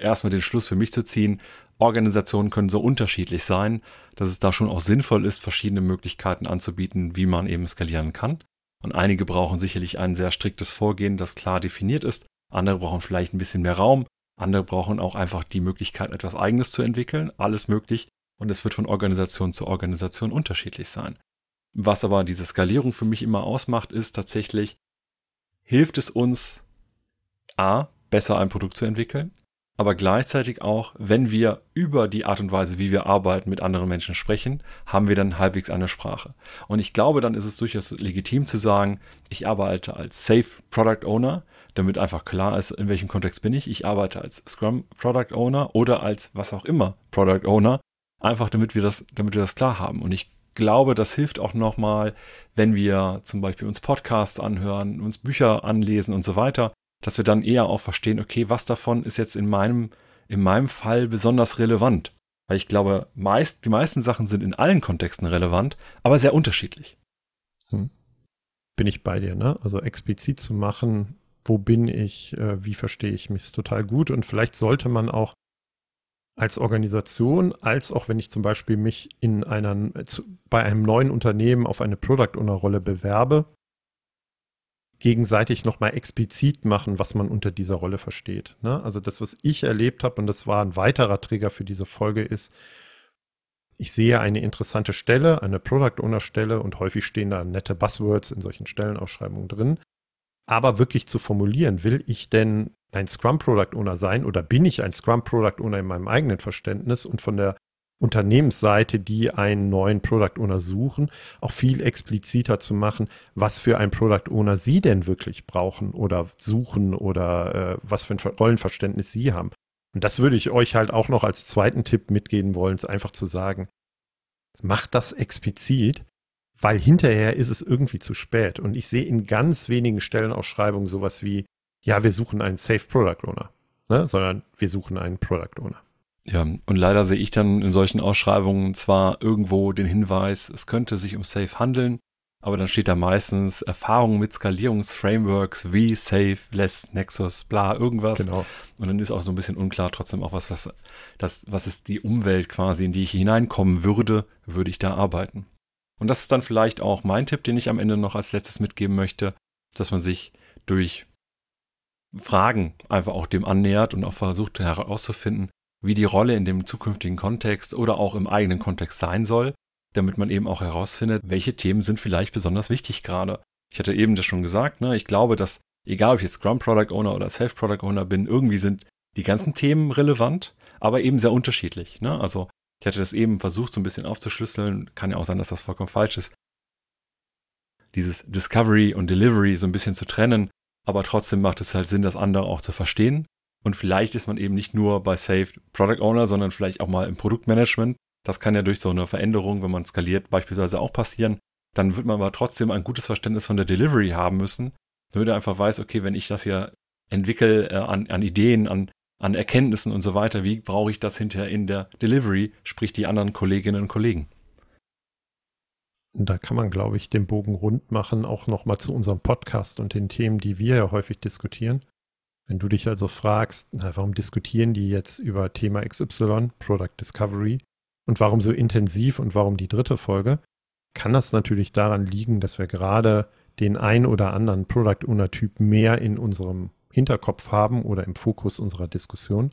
erstmal den Schluss für mich zu ziehen, Organisationen können so unterschiedlich sein, dass es da schon auch sinnvoll ist, verschiedene Möglichkeiten anzubieten, wie man eben skalieren kann. Und einige brauchen sicherlich ein sehr striktes Vorgehen, das klar definiert ist. Andere brauchen vielleicht ein bisschen mehr Raum. Andere brauchen auch einfach die Möglichkeit, etwas Eigenes zu entwickeln. Alles möglich. Und es wird von Organisation zu Organisation unterschiedlich sein. Was aber diese Skalierung für mich immer ausmacht, ist tatsächlich, hilft es uns, A, besser ein Produkt zu entwickeln? Aber gleichzeitig auch, wenn wir über die Art und Weise, wie wir arbeiten, mit anderen Menschen sprechen, haben wir dann halbwegs eine Sprache. Und ich glaube, dann ist es durchaus legitim zu sagen, ich arbeite als Safe Product Owner, damit einfach klar ist, in welchem Kontext bin ich. Ich arbeite als Scrum Product Owner oder als was auch immer Product Owner, einfach damit wir das, damit wir das klar haben. Und ich glaube, das hilft auch nochmal, wenn wir zum Beispiel uns Podcasts anhören, uns Bücher anlesen und so weiter, dass wir dann eher auch verstehen, okay, was davon ist jetzt in meinem, in meinem Fall besonders relevant. Weil ich glaube, meist, die meisten Sachen sind in allen Kontexten relevant, aber sehr unterschiedlich. Hm. Bin ich bei dir, ne? Also explizit zu machen, wo bin ich, äh, wie verstehe ich mich, ist total gut. Und vielleicht sollte man auch als Organisation, als auch wenn ich zum Beispiel mich in einer, bei einem neuen Unternehmen auf eine Product Owner Rolle bewerbe, gegenseitig nochmal explizit machen, was man unter dieser Rolle versteht. Ne? Also das, was ich erlebt habe, und das war ein weiterer Trigger für diese Folge, ist, ich sehe eine interessante Stelle, eine Product Owner Stelle und häufig stehen da nette Buzzwords in solchen Stellenausschreibungen drin. Aber wirklich zu formulieren, will ich denn ein Scrum Product Owner sein oder bin ich ein Scrum Product Owner in meinem eigenen Verständnis und von der Unternehmensseite, die einen neuen Product Owner suchen, auch viel expliziter zu machen, was für ein Product Owner sie denn wirklich brauchen oder suchen oder äh, was für ein Rollenverständnis sie haben. Und das würde ich euch halt auch noch als zweiten Tipp mitgeben wollen, einfach zu sagen, macht das explizit, weil hinterher ist es irgendwie zu spät. Und ich sehe in ganz wenigen Stellenausschreibungen sowas wie ja, wir suchen einen Safe Product Owner, ne? sondern wir suchen einen Product Owner. Ja, und leider sehe ich dann in solchen Ausschreibungen zwar irgendwo den Hinweis, es könnte sich um Safe handeln, aber dann steht da meistens Erfahrung mit Skalierungsframeworks wie Safe, Less, Nexus, bla, irgendwas. Genau. Und dann ist auch so ein bisschen unklar trotzdem auch, was das, das, was ist die Umwelt quasi, in die ich hineinkommen würde, würde ich da arbeiten. Und das ist dann vielleicht auch mein Tipp, den ich am Ende noch als letztes mitgeben möchte, dass man sich durch Fragen einfach auch dem annähert und auch versucht herauszufinden, wie die Rolle in dem zukünftigen Kontext oder auch im eigenen Kontext sein soll, damit man eben auch herausfindet, welche Themen sind vielleicht besonders wichtig gerade. Ich hatte eben das schon gesagt, ne? ich glaube, dass egal ob ich jetzt Scrum Product Owner oder Self Product Owner bin, irgendwie sind die ganzen Themen relevant, aber eben sehr unterschiedlich. Ne? Also ich hatte das eben versucht, so ein bisschen aufzuschlüsseln. Kann ja auch sein, dass das vollkommen falsch ist. Dieses Discovery und Delivery so ein bisschen zu trennen, aber trotzdem macht es halt Sinn, das andere auch zu verstehen. Und vielleicht ist man eben nicht nur bei Safe Product Owner, sondern vielleicht auch mal im Produktmanagement. Das kann ja durch so eine Veränderung, wenn man skaliert, beispielsweise auch passieren. Dann wird man aber trotzdem ein gutes Verständnis von der Delivery haben müssen, damit er einfach weiß, okay, wenn ich das hier entwickle äh, an, an Ideen, an, an Erkenntnissen und so weiter, wie brauche ich das hinterher in der Delivery, sprich die anderen Kolleginnen und Kollegen. Da kann man, glaube ich, den Bogen rund machen, auch nochmal zu unserem Podcast und den Themen, die wir ja häufig diskutieren. Wenn du dich also fragst, na, warum diskutieren die jetzt über Thema XY, Product Discovery, und warum so intensiv und warum die dritte Folge, kann das natürlich daran liegen, dass wir gerade den ein oder anderen Product Owner Typ mehr in unserem Hinterkopf haben oder im Fokus unserer Diskussion.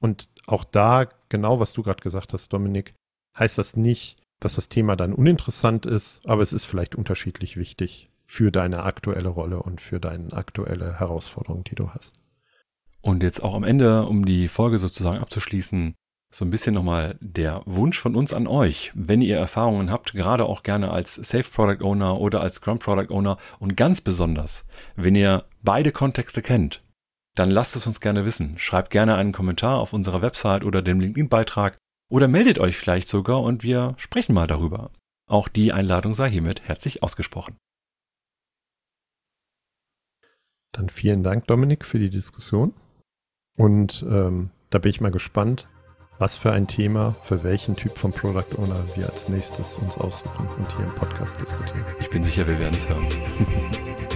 Und auch da, genau was du gerade gesagt hast, Dominik, heißt das nicht, dass das Thema dann uninteressant ist, aber es ist vielleicht unterschiedlich wichtig für deine aktuelle Rolle und für deine aktuelle Herausforderung, die du hast. Und jetzt auch am Ende, um die Folge sozusagen abzuschließen, so ein bisschen nochmal der Wunsch von uns an euch, wenn ihr Erfahrungen habt, gerade auch gerne als Safe Product Owner oder als Scrum Product Owner und ganz besonders, wenn ihr beide Kontexte kennt, dann lasst es uns gerne wissen. Schreibt gerne einen Kommentar auf unserer Website oder dem LinkedIn-Beitrag oder meldet euch vielleicht sogar und wir sprechen mal darüber. Auch die Einladung sei hiermit herzlich ausgesprochen. Dann vielen Dank, Dominik, für die Diskussion. Und ähm, da bin ich mal gespannt, was für ein Thema, für welchen Typ von Product Owner wir als nächstes uns aussuchen und hier im Podcast diskutieren. Ich bin sicher, wir werden es hören.